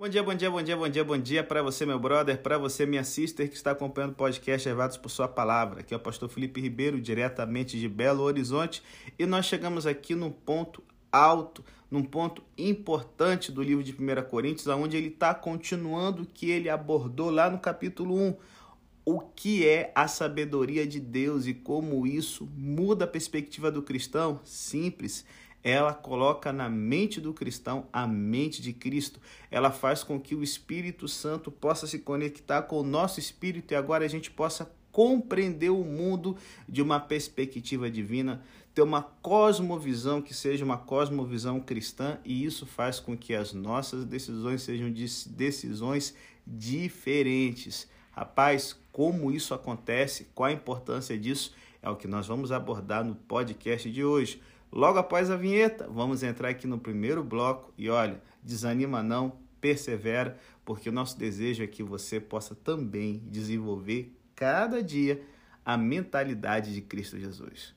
Bom dia, bom dia, bom dia, bom dia, bom dia para você, meu brother, para você, minha sister, que está acompanhando o podcast Levados por Sua Palavra. Aqui é o pastor Felipe Ribeiro, diretamente de Belo Horizonte, e nós chegamos aqui num ponto alto, num ponto importante do livro de 1 Coríntios, onde ele está continuando o que ele abordou lá no capítulo 1. O que é a sabedoria de Deus e como isso muda a perspectiva do cristão? Simples ela coloca na mente do cristão a mente de Cristo. Ela faz com que o Espírito Santo possa se conectar com o nosso espírito e agora a gente possa compreender o mundo de uma perspectiva divina, ter uma cosmovisão que seja uma cosmovisão cristã, e isso faz com que as nossas decisões sejam decisões diferentes. Rapaz, como isso acontece, qual a importância disso, é o que nós vamos abordar no podcast de hoje. Logo após a vinheta, vamos entrar aqui no primeiro bloco e olha, desanima não, persevera, porque o nosso desejo é que você possa também desenvolver cada dia a mentalidade de Cristo Jesus.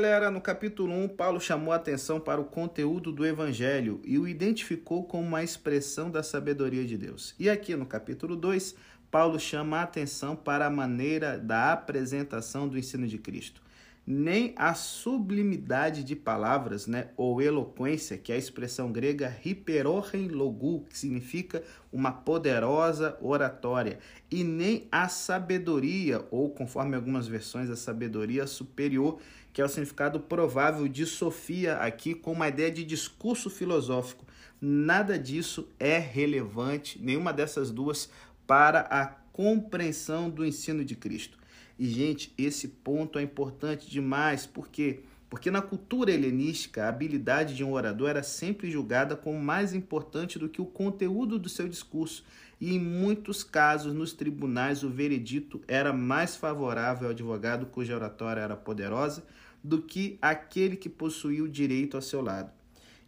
Galera, no capítulo 1, Paulo chamou a atenção para o conteúdo do evangelho e o identificou como uma expressão da sabedoria de Deus. E aqui no capítulo 2, Paulo chama a atenção para a maneira da apresentação do ensino de Cristo nem a sublimidade de palavras, né, ou eloquência, que é a expressão grega hiperochen logu, que significa uma poderosa oratória, e nem a sabedoria, ou conforme algumas versões, a sabedoria superior, que é o significado provável de Sofia aqui com uma ideia de discurso filosófico. Nada disso é relevante, nenhuma dessas duas para a compreensão do ensino de Cristo. E, gente, esse ponto é importante demais, por quê? Porque na cultura helenística, a habilidade de um orador era sempre julgada como mais importante do que o conteúdo do seu discurso, e em muitos casos, nos tribunais, o veredito era mais favorável ao advogado cuja oratória era poderosa do que aquele que possuía o direito ao seu lado.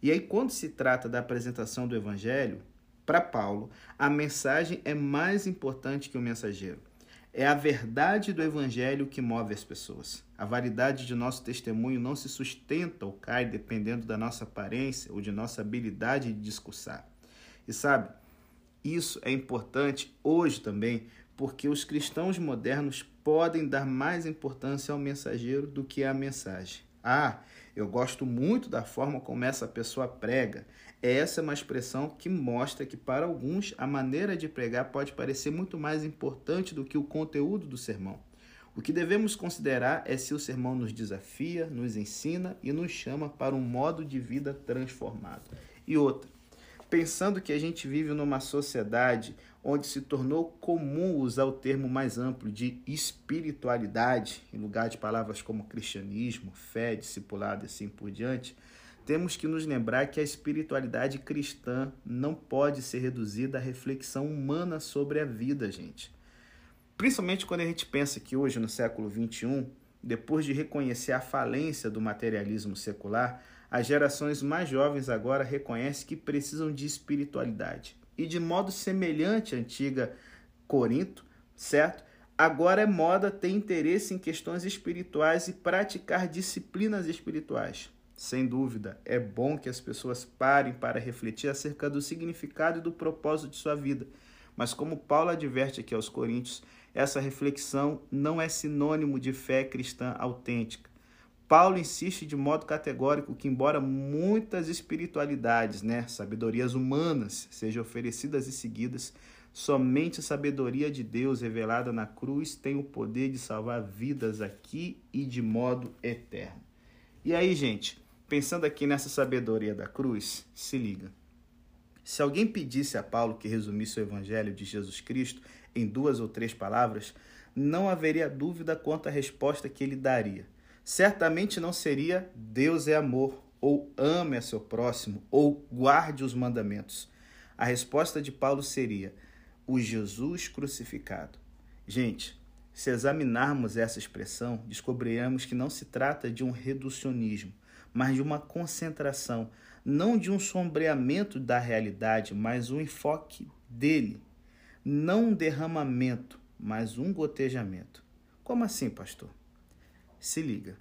E aí, quando se trata da apresentação do evangelho, para Paulo, a mensagem é mais importante que o mensageiro. É a verdade do Evangelho que move as pessoas. A validade de nosso testemunho não se sustenta ou cai dependendo da nossa aparência ou de nossa habilidade de discursar. E sabe, isso é importante hoje também, porque os cristãos modernos podem dar mais importância ao mensageiro do que à mensagem. Ah, eu gosto muito da forma como essa pessoa prega. Essa é uma expressão que mostra que, para alguns, a maneira de pregar pode parecer muito mais importante do que o conteúdo do sermão. O que devemos considerar é se o sermão nos desafia, nos ensina e nos chama para um modo de vida transformado. E outra, pensando que a gente vive numa sociedade onde se tornou comum usar o termo mais amplo de espiritualidade, em lugar de palavras como cristianismo, fé, discipulado e assim por diante, temos que nos lembrar que a espiritualidade cristã não pode ser reduzida à reflexão humana sobre a vida, gente. Principalmente quando a gente pensa que hoje, no século XXI, depois de reconhecer a falência do materialismo secular, as gerações mais jovens agora reconhecem que precisam de espiritualidade. E de modo semelhante à antiga Corinto, certo? Agora é moda ter interesse em questões espirituais e praticar disciplinas espirituais. Sem dúvida, é bom que as pessoas parem para refletir acerca do significado e do propósito de sua vida. Mas, como Paulo adverte aqui aos Coríntios, essa reflexão não é sinônimo de fé cristã autêntica. Paulo insiste de modo categórico que, embora muitas espiritualidades, né, sabedorias humanas, sejam oferecidas e seguidas, somente a sabedoria de Deus revelada na cruz tem o poder de salvar vidas aqui e de modo eterno. E aí, gente, Pensando aqui nessa sabedoria da cruz, se liga. Se alguém pedisse a Paulo que resumisse o evangelho de Jesus Cristo em duas ou três palavras, não haveria dúvida quanto à resposta que ele daria. Certamente não seria Deus é amor, ou ame a seu próximo, ou guarde os mandamentos. A resposta de Paulo seria o Jesus crucificado. Gente, se examinarmos essa expressão, descobriremos que não se trata de um reducionismo, mas de uma concentração, não de um sombreamento da realidade, mas um enfoque dele, não um derramamento, mas um gotejamento. Como assim, pastor? Se liga.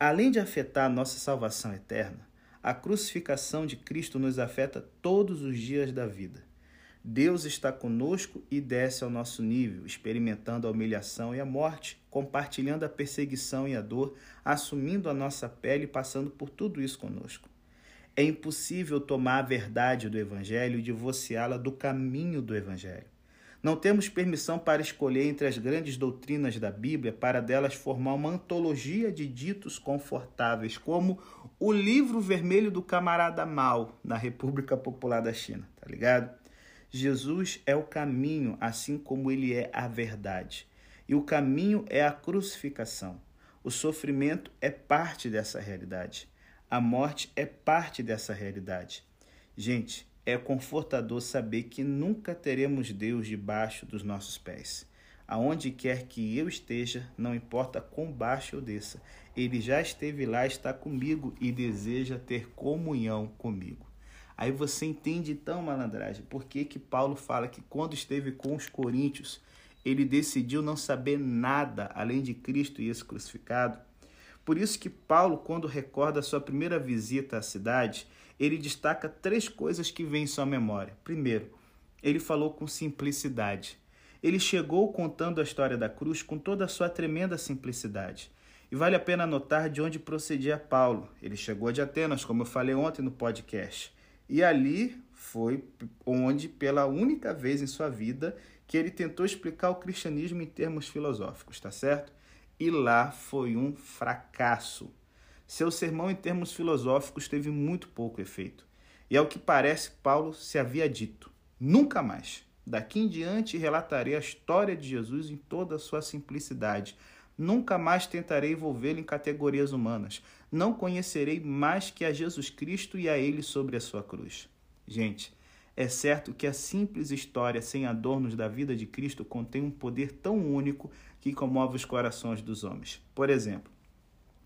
Além de afetar a nossa salvação eterna, a crucificação de Cristo nos afeta todos os dias da vida. Deus está conosco e desce ao nosso nível, experimentando a humilhação e a morte, compartilhando a perseguição e a dor, assumindo a nossa pele e passando por tudo isso conosco. É impossível tomar a verdade do Evangelho e divorciá-la do caminho do Evangelho. Não temos permissão para escolher entre as grandes doutrinas da Bíblia para delas formar uma antologia de ditos confortáveis, como o livro vermelho do camarada Mao na República Popular da China, tá ligado? Jesus é o caminho, assim como ele é a verdade. E o caminho é a crucificação. O sofrimento é parte dessa realidade. A morte é parte dessa realidade. Gente, é confortador saber que nunca teremos Deus debaixo dos nossos pés. Aonde quer que eu esteja, não importa quão baixo eu desça, ele já esteve lá, está comigo e deseja ter comunhão comigo. Aí você entende então, malandragem, por que, que Paulo fala que quando esteve com os coríntios, ele decidiu não saber nada além de Cristo e esse crucificado? Por isso que Paulo, quando recorda a sua primeira visita à cidade, ele destaca três coisas que vêm em sua memória. Primeiro, ele falou com simplicidade. Ele chegou contando a história da cruz com toda a sua tremenda simplicidade. E vale a pena notar de onde procedia Paulo. Ele chegou de Atenas, como eu falei ontem no podcast. E ali foi onde, pela única vez em sua vida, que ele tentou explicar o cristianismo em termos filosóficos, tá certo? E lá foi um fracasso. Seu sermão em termos filosóficos teve muito pouco efeito. E ao que parece, Paulo se havia dito: nunca mais. Daqui em diante relatarei a história de Jesus em toda a sua simplicidade. Nunca mais tentarei envolvê-lo em categorias humanas não conhecerei mais que a Jesus Cristo e a Ele sobre a sua cruz. Gente, é certo que a simples história sem adornos da vida de Cristo contém um poder tão único que comove os corações dos homens. Por exemplo,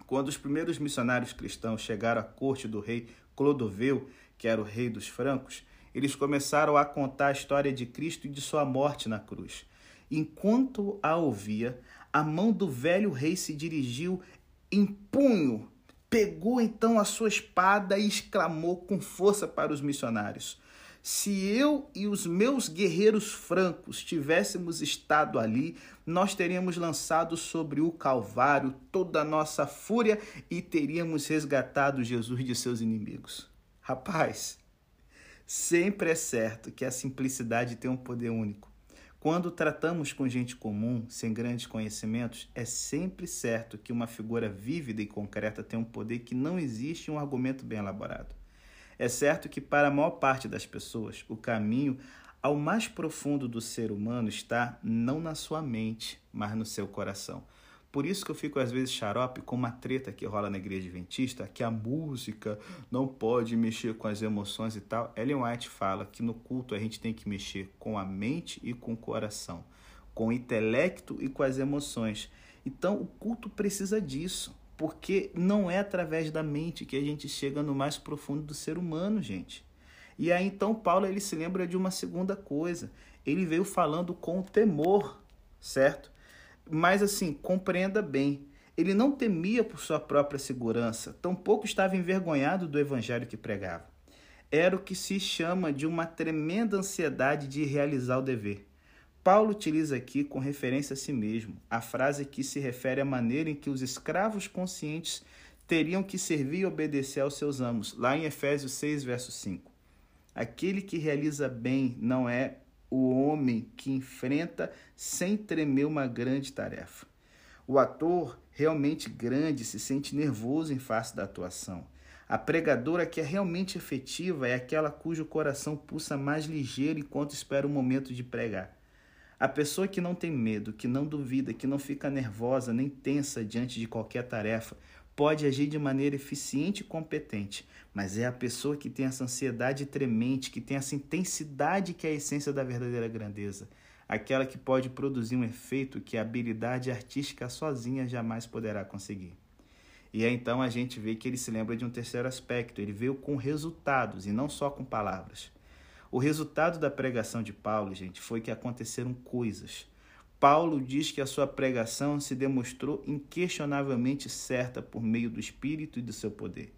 quando os primeiros missionários cristãos chegaram à corte do rei Clodoveu, que era o rei dos francos, eles começaram a contar a história de Cristo e de sua morte na cruz. Enquanto a ouvia, a mão do velho rei se dirigiu em punho Pegou então a sua espada e exclamou com força para os missionários: Se eu e os meus guerreiros francos tivéssemos estado ali, nós teríamos lançado sobre o Calvário toda a nossa fúria e teríamos resgatado Jesus de seus inimigos. Rapaz, sempre é certo que a simplicidade tem um poder único. Quando tratamos com gente comum, sem grandes conhecimentos, é sempre certo que uma figura vívida e concreta tem um poder que não existe em um argumento bem elaborado. É certo que, para a maior parte das pessoas, o caminho ao mais profundo do ser humano está não na sua mente, mas no seu coração. Por isso que eu fico às vezes xarope com uma treta que rola na igreja adventista, que a música não pode mexer com as emoções e tal. Ellen White fala que no culto a gente tem que mexer com a mente e com o coração, com o intelecto e com as emoções. Então o culto precisa disso, porque não é através da mente que a gente chega no mais profundo do ser humano, gente. E aí então Paulo ele se lembra de uma segunda coisa. Ele veio falando com temor, certo? Mas assim, compreenda bem, ele não temia por sua própria segurança, tampouco estava envergonhado do evangelho que pregava. Era o que se chama de uma tremenda ansiedade de realizar o dever. Paulo utiliza aqui, com referência a si mesmo, a frase que se refere à maneira em que os escravos conscientes teriam que servir e obedecer aos seus amos, lá em Efésios 6, verso 5. Aquele que realiza bem não é o homem que enfrenta sem tremer uma grande tarefa. O ator realmente grande se sente nervoso em face da atuação. A pregadora que é realmente efetiva é aquela cujo coração pulsa mais ligeiro enquanto espera o momento de pregar. A pessoa que não tem medo, que não duvida, que não fica nervosa nem tensa diante de qualquer tarefa, pode agir de maneira eficiente e competente, mas é a pessoa que tem essa ansiedade tremente, que tem essa intensidade que é a essência da verdadeira grandeza, aquela que pode produzir um efeito que a habilidade artística sozinha jamais poderá conseguir. E aí então a gente vê que ele se lembra de um terceiro aspecto, ele veio com resultados e não só com palavras. O resultado da pregação de Paulo, gente, foi que aconteceram coisas. Paulo diz que a sua pregação se demonstrou inquestionavelmente certa por meio do Espírito e do seu poder.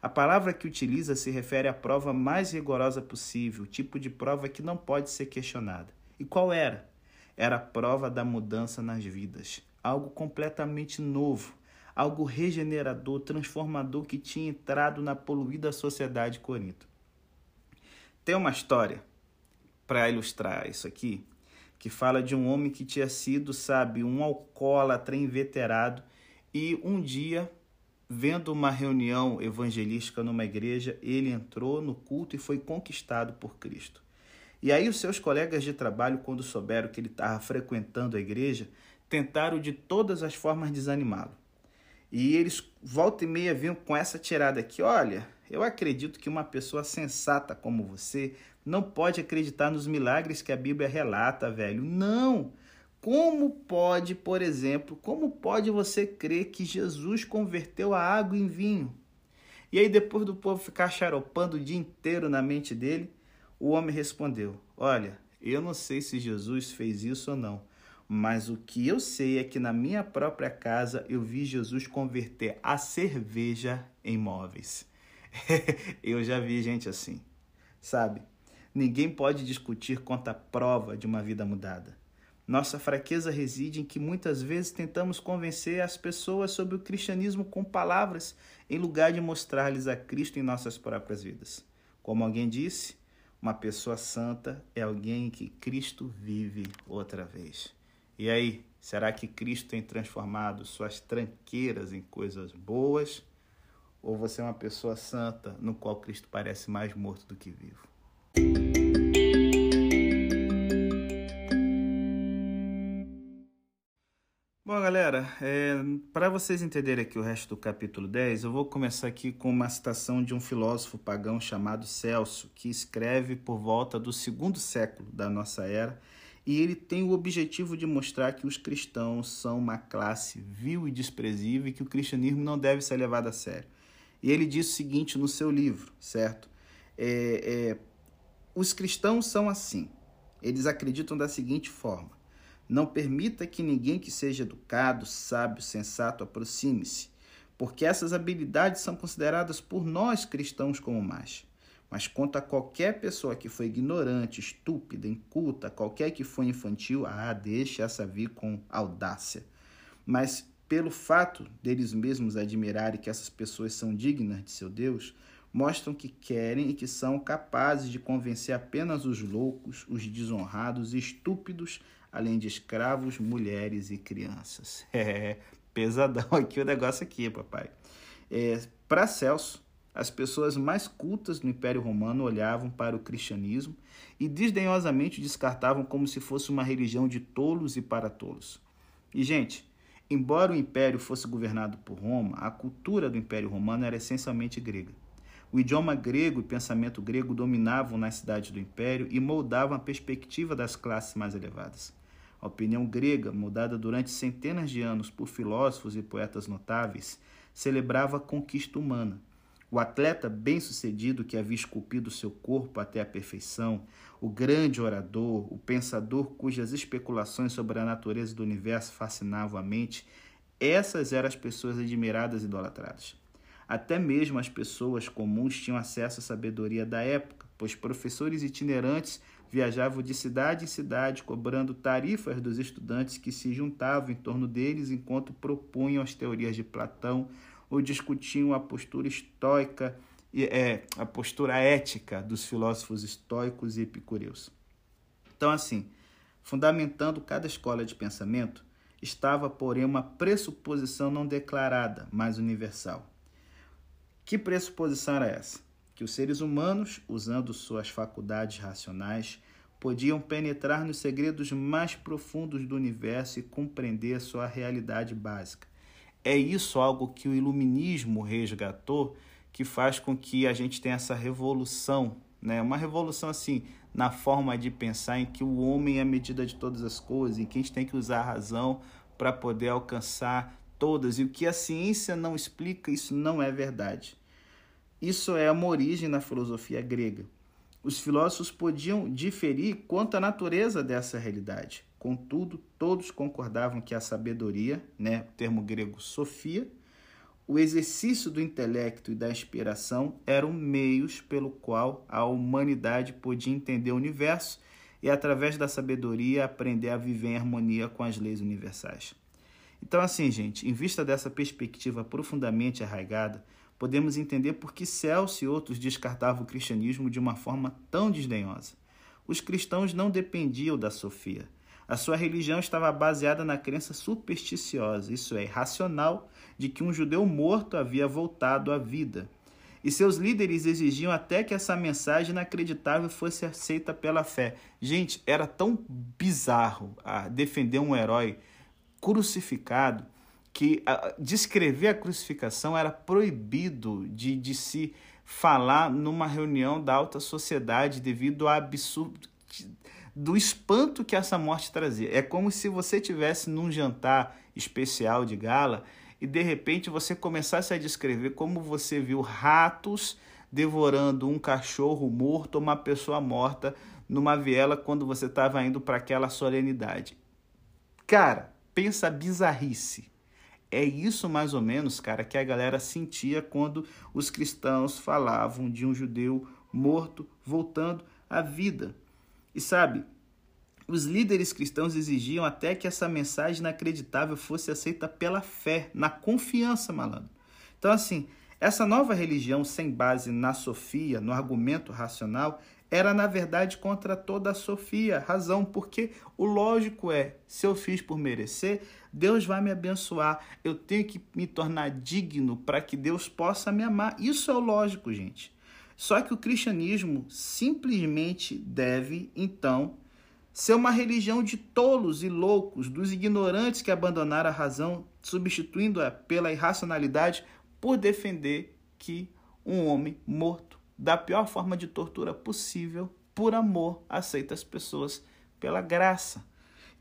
A palavra que utiliza se refere à prova mais rigorosa possível, tipo de prova que não pode ser questionada. E qual era? Era a prova da mudança nas vidas, algo completamente novo, algo regenerador, transformador que tinha entrado na poluída sociedade de Corinto. Tem uma história para ilustrar isso aqui, que fala de um homem que tinha sido, sabe, um alcoólatra inveterado e um dia, vendo uma reunião evangelística numa igreja, ele entrou no culto e foi conquistado por Cristo. E aí os seus colegas de trabalho, quando souberam que ele estava frequentando a igreja, tentaram de todas as formas desanimá-lo. E eles volta e meia vinham com essa tirada aqui: olha, eu acredito que uma pessoa sensata como você não pode acreditar nos milagres que a Bíblia relata, velho. Não! Como pode, por exemplo, como pode você crer que Jesus converteu a água em vinho? E aí, depois do povo ficar xaropando o dia inteiro na mente dele, o homem respondeu: Olha, eu não sei se Jesus fez isso ou não, mas o que eu sei é que na minha própria casa eu vi Jesus converter a cerveja em móveis. eu já vi gente assim. Sabe? Ninguém pode discutir quanto à prova de uma vida mudada. Nossa fraqueza reside em que muitas vezes tentamos convencer as pessoas sobre o cristianismo com palavras, em lugar de mostrar-lhes a Cristo em nossas próprias vidas. Como alguém disse, uma pessoa santa é alguém que Cristo vive outra vez. E aí, será que Cristo tem transformado suas tranqueiras em coisas boas? Ou você é uma pessoa santa no qual Cristo parece mais morto do que vivo? Bom, galera, é, para vocês entenderem aqui o resto do capítulo 10, eu vou começar aqui com uma citação de um filósofo pagão chamado Celso, que escreve por volta do segundo século da nossa era e ele tem o objetivo de mostrar que os cristãos são uma classe vil e desprezível e que o cristianismo não deve ser levado a sério. E ele diz o seguinte no seu livro, certo? É, é, os cristãos são assim. Eles acreditam da seguinte forma: não permita que ninguém que seja educado, sábio, sensato aproxime-se, porque essas habilidades são consideradas por nós cristãos como más. Mas quanto a qualquer pessoa que foi ignorante, estúpida, inculta, qualquer que foi infantil, ah, deixe essa vir com audácia. Mas pelo fato deles mesmos admirarem que essas pessoas são dignas de seu Deus, mostram que querem e que são capazes de convencer apenas os loucos, os desonrados e estúpidos, além de escravos, mulheres e crianças. É pesadão aqui o negócio aqui, papai. É, Para Celso, as pessoas mais cultas do Império Romano olhavam para o cristianismo e desdenhosamente descartavam como se fosse uma religião de tolos e para tolos. E, gente, embora o império fosse governado por Roma, a cultura do Império Romano era essencialmente grega. O idioma grego e pensamento grego dominavam nas cidades do império e moldavam a perspectiva das classes mais elevadas. A opinião grega, moldada durante centenas de anos por filósofos e poetas notáveis, celebrava a conquista humana, o atleta bem-sucedido que havia esculpido seu corpo até a perfeição, o grande orador, o pensador cujas especulações sobre a natureza do universo fascinavam a mente, essas eram as pessoas admiradas e idolatradas. Até mesmo as pessoas comuns tinham acesso à sabedoria da época, pois professores itinerantes viajavam de cidade em cidade cobrando tarifas dos estudantes que se juntavam em torno deles enquanto propunham as teorias de Platão, ou discutiam a postura estoica e é, a postura ética dos filósofos estoicos e epicureus. Então, assim, fundamentando cada escola de pensamento, estava, porém, uma pressuposição não declarada, mas universal. Que pressuposição era essa? Que os seres humanos, usando suas faculdades racionais, podiam penetrar nos segredos mais profundos do universo e compreender sua realidade básica, é isso algo que o iluminismo resgatou, que faz com que a gente tenha essa revolução, né? Uma revolução assim na forma de pensar em que o homem é a medida de todas as coisas, em que a gente tem que usar a razão para poder alcançar todas. E o que a ciência não explica, isso não é verdade. Isso é uma origem na filosofia grega. Os filósofos podiam diferir quanto à natureza dessa realidade, Contudo, todos concordavam que a sabedoria, né, o termo grego sofia, o exercício do intelecto e da inspiração eram meios pelo qual a humanidade podia entender o universo e, através da sabedoria, aprender a viver em harmonia com as leis universais. Então, assim, gente, em vista dessa perspectiva profundamente arraigada, podemos entender por que Celso e outros descartavam o cristianismo de uma forma tão desdenhosa. Os cristãos não dependiam da Sofia. A sua religião estava baseada na crença supersticiosa, isso é, racional, de que um judeu morto havia voltado à vida. E seus líderes exigiam até que essa mensagem inacreditável fosse aceita pela fé. Gente, era tão bizarro a defender um herói crucificado que a, descrever a crucificação era proibido de, de se falar numa reunião da alta sociedade devido ao absurdo do espanto que essa morte trazia. É como se você tivesse num jantar especial de gala e de repente você começasse a descrever como você viu ratos devorando um cachorro morto ou uma pessoa morta numa viela quando você estava indo para aquela solenidade. Cara, pensa bizarrice. É isso mais ou menos, cara, que a galera sentia quando os cristãos falavam de um judeu morto voltando à vida. E sabe, os líderes cristãos exigiam até que essa mensagem inacreditável fosse aceita pela fé, na confiança, malandro. Então, assim, essa nova religião sem base na sofia, no argumento racional, era na verdade contra toda a sofia, razão, porque o lógico é, se eu fiz por merecer, Deus vai me abençoar, eu tenho que me tornar digno para que Deus possa me amar. Isso é o lógico, gente. Só que o cristianismo simplesmente deve, então, ser uma religião de tolos e loucos, dos ignorantes que abandonaram a razão, substituindo-a pela irracionalidade, por defender que um homem morto da pior forma de tortura possível, por amor, aceita as pessoas pela graça.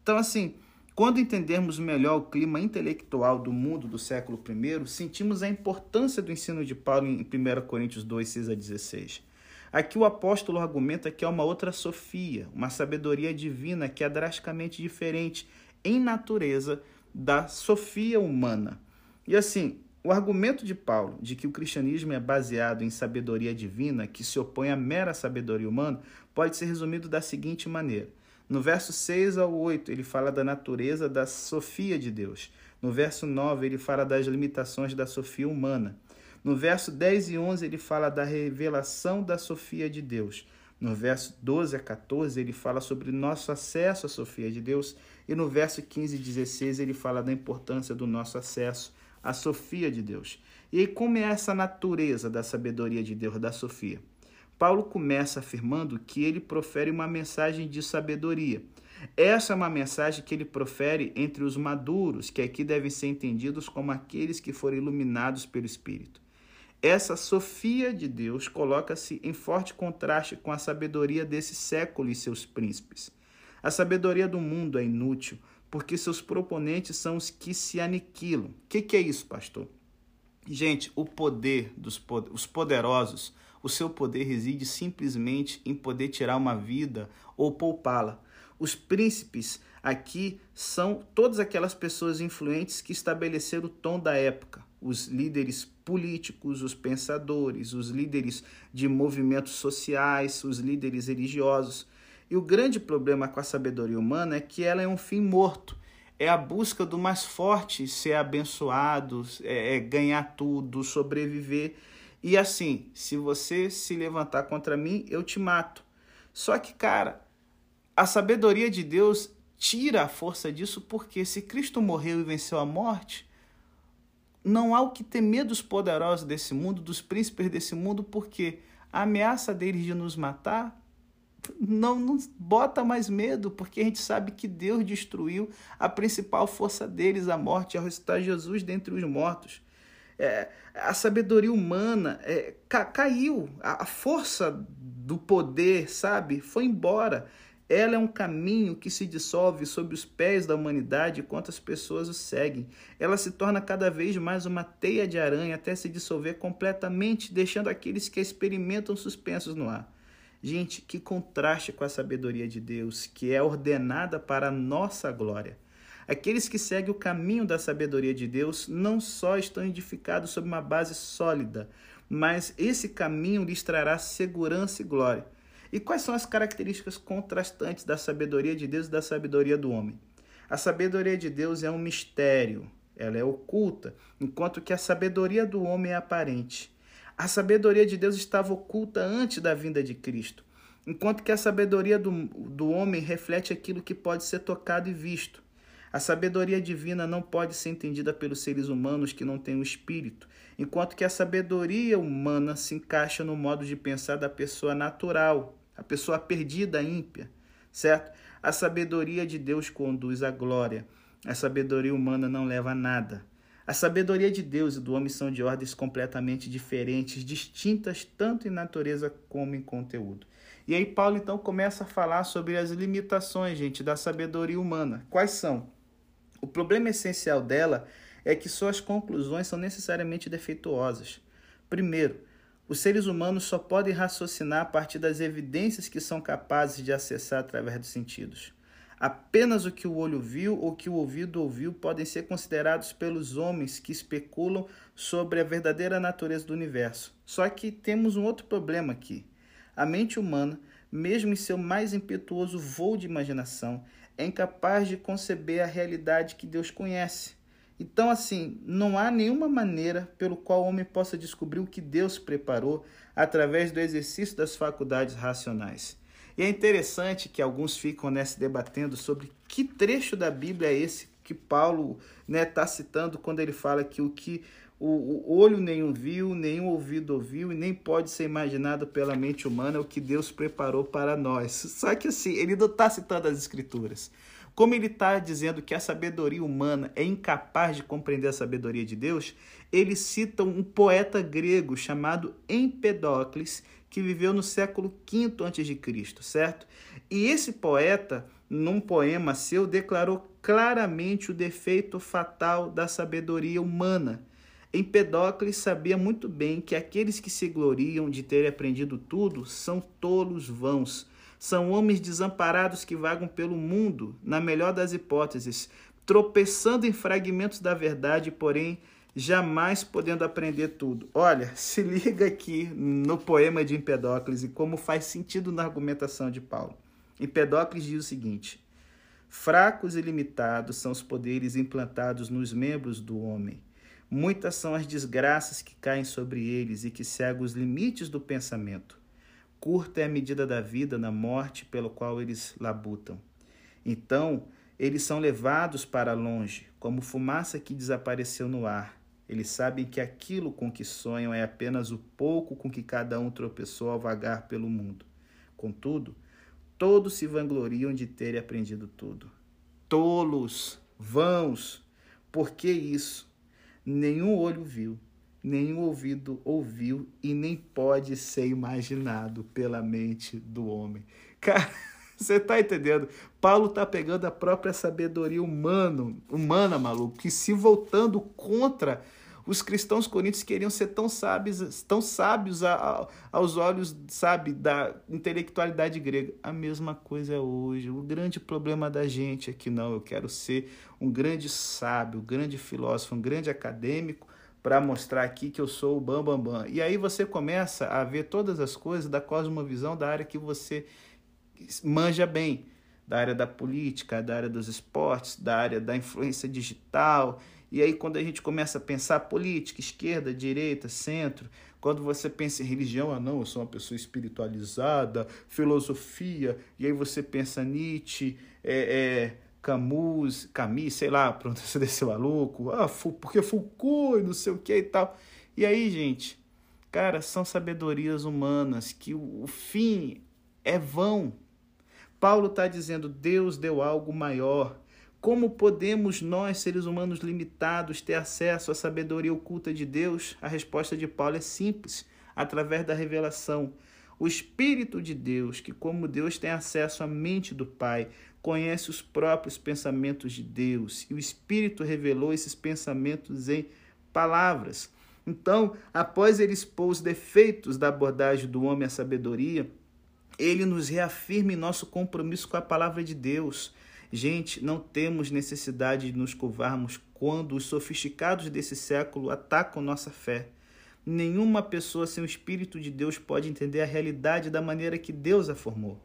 Então, assim, quando entendermos melhor o clima intelectual do mundo do século I, sentimos a importância do ensino de Paulo em 1 Coríntios 2, 6 a 16. Aqui o apóstolo argumenta que é uma outra sofia, uma sabedoria divina que é drasticamente diferente em natureza da sofia humana. E assim, o argumento de Paulo de que o cristianismo é baseado em sabedoria divina, que se opõe à mera sabedoria humana, pode ser resumido da seguinte maneira. No verso 6 ao 8, ele fala da natureza da sofia de Deus. No verso 9, ele fala das limitações da sofia humana. No verso 10 e 11, ele fala da revelação da sofia de Deus. No verso 12 a 14, ele fala sobre nosso acesso à sofia de Deus. E no verso 15 e 16, ele fala da importância do nosso acesso a Sofia de Deus. E como é essa natureza da sabedoria de Deus, da Sofia? Paulo começa afirmando que ele profere uma mensagem de sabedoria. Essa é uma mensagem que ele profere entre os maduros, que aqui devem ser entendidos como aqueles que foram iluminados pelo Espírito. Essa Sofia de Deus coloca-se em forte contraste com a sabedoria desse século e seus príncipes. A sabedoria do mundo é inútil, porque seus proponentes são os que se aniquilam. O que, que, é isso, pastor? Gente, o poder dos os poderosos, o seu poder reside simplesmente em poder tirar uma vida ou poupá-la. Os príncipes aqui são todas aquelas pessoas influentes que estabeleceram o tom da época. Os líderes políticos, os pensadores, os líderes de movimentos sociais, os líderes religiosos. E o grande problema com a sabedoria humana é que ela é um fim morto. É a busca do mais forte ser abençoado, é, é ganhar tudo, sobreviver. E assim, se você se levantar contra mim, eu te mato. Só que, cara, a sabedoria de Deus tira a força disso, porque se Cristo morreu e venceu a morte, não há o que temer dos poderosos desse mundo, dos príncipes desse mundo, porque a ameaça deles de nos matar não nos bota mais medo, porque a gente sabe que Deus destruiu a principal força deles, a morte, ao ressuscitar Jesus dentre os mortos. É, a sabedoria humana é, ca, caiu, a, a força do poder, sabe, foi embora. Ela é um caminho que se dissolve sob os pés da humanidade enquanto as pessoas o seguem. Ela se torna cada vez mais uma teia de aranha até se dissolver completamente, deixando aqueles que a experimentam suspensos no ar. Gente, que contraste com a sabedoria de Deus, que é ordenada para a nossa glória. Aqueles que seguem o caminho da sabedoria de Deus não só estão edificados sobre uma base sólida, mas esse caminho lhes trará segurança e glória. E quais são as características contrastantes da sabedoria de Deus e da sabedoria do homem? A sabedoria de Deus é um mistério, ela é oculta, enquanto que a sabedoria do homem é aparente. A sabedoria de Deus estava oculta antes da vinda de Cristo, enquanto que a sabedoria do, do homem reflete aquilo que pode ser tocado e visto. A sabedoria divina não pode ser entendida pelos seres humanos que não têm o espírito, enquanto que a sabedoria humana se encaixa no modo de pensar da pessoa natural, a pessoa perdida, ímpia, certo? A sabedoria de Deus conduz à glória. A sabedoria humana não leva a nada. A sabedoria de Deus e do homem são de ordens completamente diferentes, distintas tanto em natureza como em conteúdo. E aí Paulo então começa a falar sobre as limitações, gente, da sabedoria humana. Quais são? O problema essencial dela é que suas conclusões são necessariamente defeituosas. Primeiro, os seres humanos só podem raciocinar a partir das evidências que são capazes de acessar através dos sentidos. Apenas o que o olho viu ou que o ouvido ouviu podem ser considerados pelos homens que especulam sobre a verdadeira natureza do universo. Só que temos um outro problema aqui. A mente humana, mesmo em seu mais impetuoso voo de imaginação, é incapaz de conceber a realidade que Deus conhece. Então, assim, não há nenhuma maneira pelo qual o homem possa descobrir o que Deus preparou através do exercício das faculdades racionais. E é interessante que alguns ficam né, se debatendo sobre que trecho da Bíblia é esse que Paulo está né, tá citando quando ele fala que o que o, o olho nenhum viu, nenhum ouvido ouviu e nem pode ser imaginado pela mente humana o que Deus preparou para nós. Só que assim, ele não está citando as escrituras. Como ele está dizendo que a sabedoria humana é incapaz de compreender a sabedoria de Deus, ele cita um poeta grego chamado Empedocles, que viveu no século V a.C., certo? E esse poeta, num poema seu, declarou claramente o defeito fatal da sabedoria humana. Empedocles sabia muito bem que aqueles que se gloriam de terem aprendido tudo são tolos vãos. São homens desamparados que vagam pelo mundo, na melhor das hipóteses, tropeçando em fragmentos da verdade, porém jamais podendo aprender tudo. Olha, se liga aqui no poema de Empedocles e como faz sentido na argumentação de Paulo. Empedocles diz o seguinte: Fracos e limitados são os poderes implantados nos membros do homem. Muitas são as desgraças que caem sobre eles e que cegam os limites do pensamento. Curta é a medida da vida na morte pelo qual eles labutam. Então, eles são levados para longe, como fumaça que desapareceu no ar. Eles sabem que aquilo com que sonham é apenas o pouco com que cada um tropeçou ao vagar pelo mundo. Contudo, todos se vangloriam de terem aprendido tudo. Tolos, vãos, por que isso? Nenhum olho viu, nenhum ouvido ouviu e nem pode ser imaginado pela mente do homem. Cara, você está entendendo? Paulo está pegando a própria sabedoria humana, humana, maluco, que se voltando contra os cristãos coríntios queriam ser tão sábios, tão sábios a, a, aos olhos, sabe, da intelectualidade grega. A mesma coisa é hoje. O grande problema da gente é que não, eu quero ser um grande sábio, um grande filósofo, um grande acadêmico para mostrar aqui que eu sou o bam bam bam. E aí você começa a ver todas as coisas da cosmovisão da área que você manja bem, da área da política, da área dos esportes, da área da influência digital e aí, quando a gente começa a pensar política, esquerda, direita, centro, quando você pensa em religião, ah, não, eu sou uma pessoa espiritualizada, filosofia, e aí você pensa Nietzsche, é, é, Camus, Camus, sei lá, pronto, você desse maluco, ah, porque Foucault e não sei o que e tal. E aí, gente, cara, são sabedorias humanas que o fim é vão. Paulo está dizendo, Deus deu algo maior como podemos nós, seres humanos limitados, ter acesso à sabedoria oculta de Deus? A resposta de Paulo é simples: através da revelação. O Espírito de Deus, que, como Deus tem acesso à mente do Pai, conhece os próprios pensamentos de Deus, e o Espírito revelou esses pensamentos em palavras. Então, após ele expor os defeitos da abordagem do homem à sabedoria, ele nos reafirma em nosso compromisso com a palavra de Deus. Gente, não temos necessidade de nos curvarmos quando os sofisticados desse século atacam nossa fé. Nenhuma pessoa sem o Espírito de Deus pode entender a realidade da maneira que Deus a formou.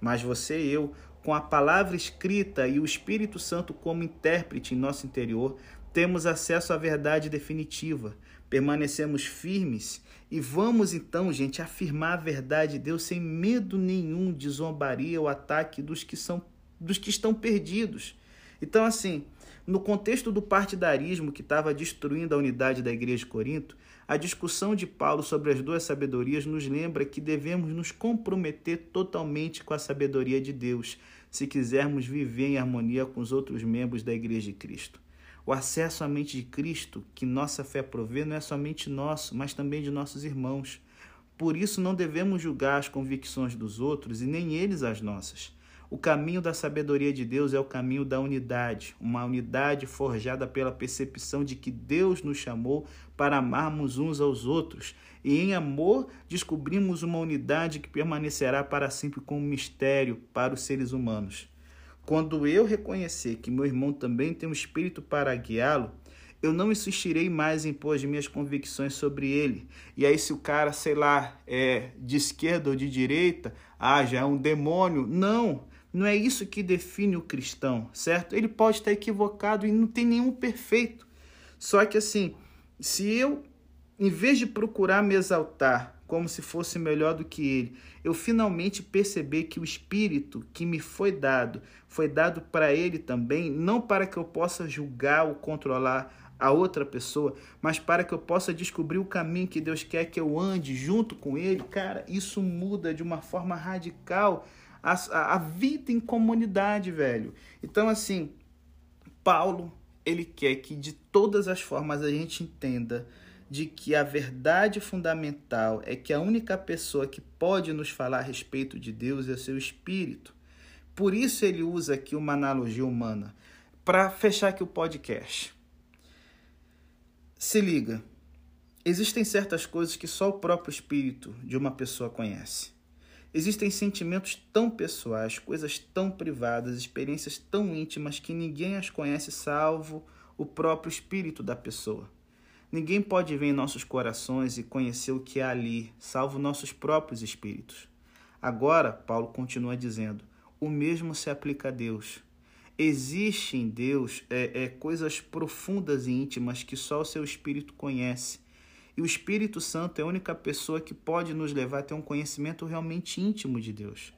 Mas você e eu, com a palavra escrita e o Espírito Santo como intérprete em nosso interior, temos acesso à verdade definitiva, permanecemos firmes e vamos então, gente, afirmar a verdade de Deus sem medo nenhum de zombaria ou ataque dos que são dos que estão perdidos. Então, assim, no contexto do partidarismo que estava destruindo a unidade da igreja de Corinto, a discussão de Paulo sobre as duas sabedorias nos lembra que devemos nos comprometer totalmente com a sabedoria de Deus, se quisermos viver em harmonia com os outros membros da igreja de Cristo. O acesso à mente de Cristo que nossa fé provê não é somente nosso, mas também de nossos irmãos. Por isso, não devemos julgar as convicções dos outros e nem eles as nossas. O caminho da sabedoria de Deus é o caminho da unidade, uma unidade forjada pela percepção de que Deus nos chamou para amarmos uns aos outros, e em amor descobrimos uma unidade que permanecerá para sempre como mistério para os seres humanos. Quando eu reconhecer que meu irmão também tem um espírito para guiá-lo, eu não insistirei mais em pôr as minhas convicções sobre ele. E aí, se o cara, sei lá, é de esquerda ou de direita, ah, já é um demônio. Não, não é isso que define o cristão, certo? Ele pode estar equivocado e não tem nenhum perfeito. Só que assim, se eu, em vez de procurar me exaltar como se fosse melhor do que ele, eu finalmente perceber que o espírito que me foi dado foi dado para ele também, não para que eu possa julgar ou controlar a outra pessoa, mas para que eu possa descobrir o caminho que Deus quer que eu ande junto com ele, cara, isso muda de uma forma radical a, a, vida em comunidade, velho. Então, assim, Paulo, ele quer que de todas as formas a gente entenda de que a verdade fundamental é que a única pessoa que pode nos falar a respeito de Deus é o seu espírito. Por isso ele usa aqui uma analogia humana. Para fechar aqui o podcast. Se liga. Existem certas coisas que só o próprio espírito de uma pessoa conhece. Existem sentimentos tão pessoais, coisas tão privadas, experiências tão íntimas que ninguém as conhece salvo o próprio espírito da pessoa. Ninguém pode ver em nossos corações e conhecer o que há ali, salvo nossos próprios espíritos. Agora, Paulo continua dizendo: o mesmo se aplica a Deus. Existe em Deus é, é, coisas profundas e íntimas que só o seu espírito conhece. E o Espírito Santo é a única pessoa que pode nos levar a ter um conhecimento realmente íntimo de Deus.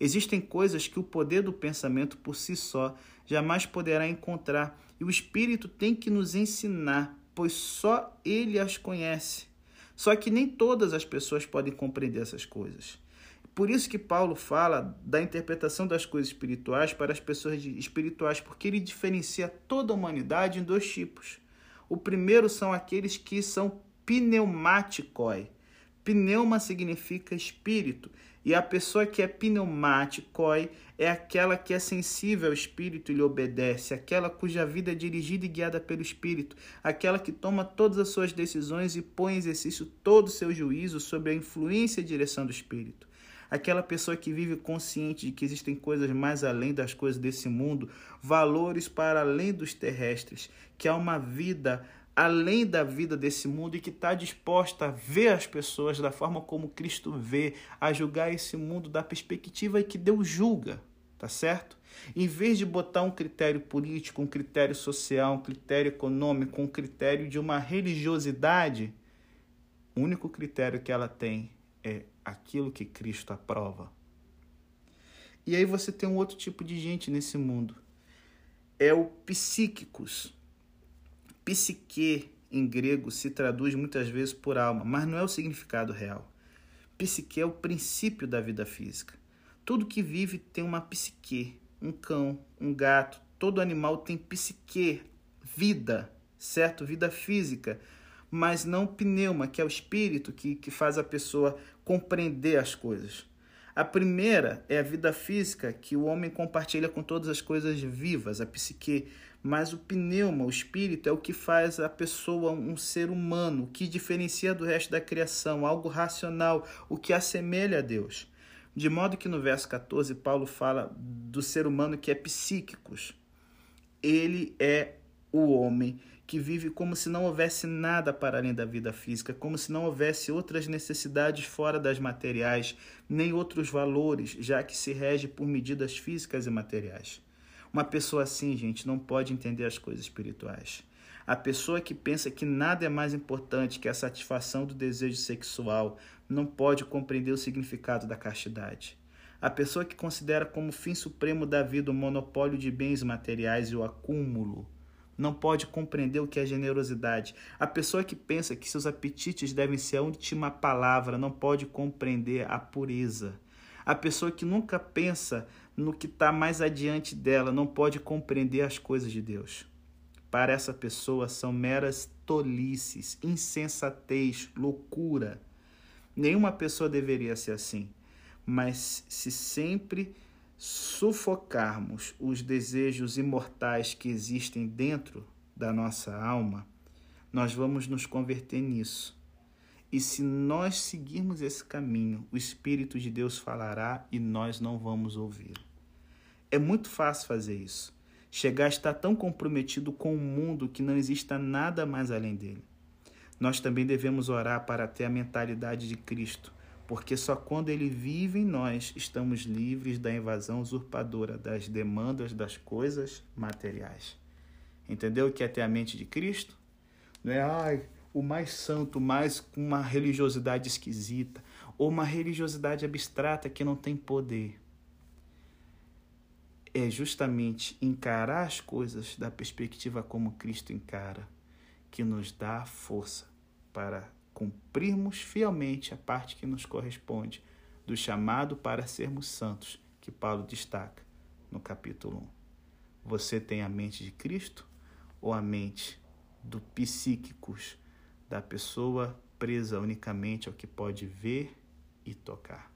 Existem coisas que o poder do pensamento por si só jamais poderá encontrar, e o Espírito tem que nos ensinar pois só ele as conhece. Só que nem todas as pessoas podem compreender essas coisas. Por isso que Paulo fala da interpretação das coisas espirituais para as pessoas espirituais, porque ele diferencia toda a humanidade em dois tipos. O primeiro são aqueles que são pneumaticoi. Pneuma significa espírito e a pessoa que é pneumáticoi é aquela que é sensível ao Espírito e lhe obedece, aquela cuja vida é dirigida e guiada pelo Espírito, aquela que toma todas as suas decisões e põe em exercício todo o seu juízo sobre a influência e direção do Espírito. Aquela pessoa que vive consciente de que existem coisas mais além das coisas desse mundo, valores para além dos terrestres, que há uma vida além da vida desse mundo e que está disposta a ver as pessoas da forma como Cristo vê, a julgar esse mundo da perspectiva que Deus julga, tá certo? Em vez de botar um critério político, um critério social, um critério econômico, um critério de uma religiosidade, o único critério que ela tem é aquilo que Cristo aprova. E aí você tem um outro tipo de gente nesse mundo. É o psíquicos Psique em grego se traduz muitas vezes por alma, mas não é o significado real. Psique é o princípio da vida física. Tudo que vive tem uma psique. Um cão, um gato, todo animal tem psique, vida, certo? Vida física, mas não pneuma, que é o espírito que, que faz a pessoa compreender as coisas. A primeira é a vida física, que o homem compartilha com todas as coisas vivas, a psique mas o pneuma, o espírito, é o que faz a pessoa um ser humano, o que diferencia do resto da criação, algo racional, o que assemelha a Deus. De modo que no verso 14, Paulo fala do ser humano que é psíquicos. Ele é o homem que vive como se não houvesse nada para além da vida física, como se não houvesse outras necessidades fora das materiais, nem outros valores, já que se rege por medidas físicas e materiais. Uma pessoa assim, gente, não pode entender as coisas espirituais. A pessoa que pensa que nada é mais importante que a satisfação do desejo sexual não pode compreender o significado da castidade. A pessoa que considera como fim supremo da vida o monopólio de bens materiais e o acúmulo não pode compreender o que é generosidade. A pessoa que pensa que seus apetites devem ser a última palavra não pode compreender a pureza. A pessoa que nunca pensa no que está mais adiante dela não pode compreender as coisas de Deus. Para essa pessoa são meras tolices, insensatez, loucura. Nenhuma pessoa deveria ser assim. Mas se sempre sufocarmos os desejos imortais que existem dentro da nossa alma, nós vamos nos converter nisso. E se nós seguirmos esse caminho, o Espírito de Deus falará e nós não vamos ouvir. É muito fácil fazer isso. Chegar a estar tão comprometido com o mundo que não exista nada mais além dele. Nós também devemos orar para ter a mentalidade de Cristo, porque só quando ele vive em nós estamos livres da invasão usurpadora das demandas das coisas materiais. Entendeu o que é ter a mente de Cristo? Não é, ai, o mais santo, mais com uma religiosidade esquisita, ou uma religiosidade abstrata que não tem poder. É justamente encarar as coisas da perspectiva como Cristo encara que nos dá força para cumprirmos fielmente a parte que nos corresponde do chamado para sermos santos, que Paulo destaca no capítulo 1. Você tem a mente de Cristo ou a mente do psíquicos, da pessoa presa unicamente ao que pode ver e tocar?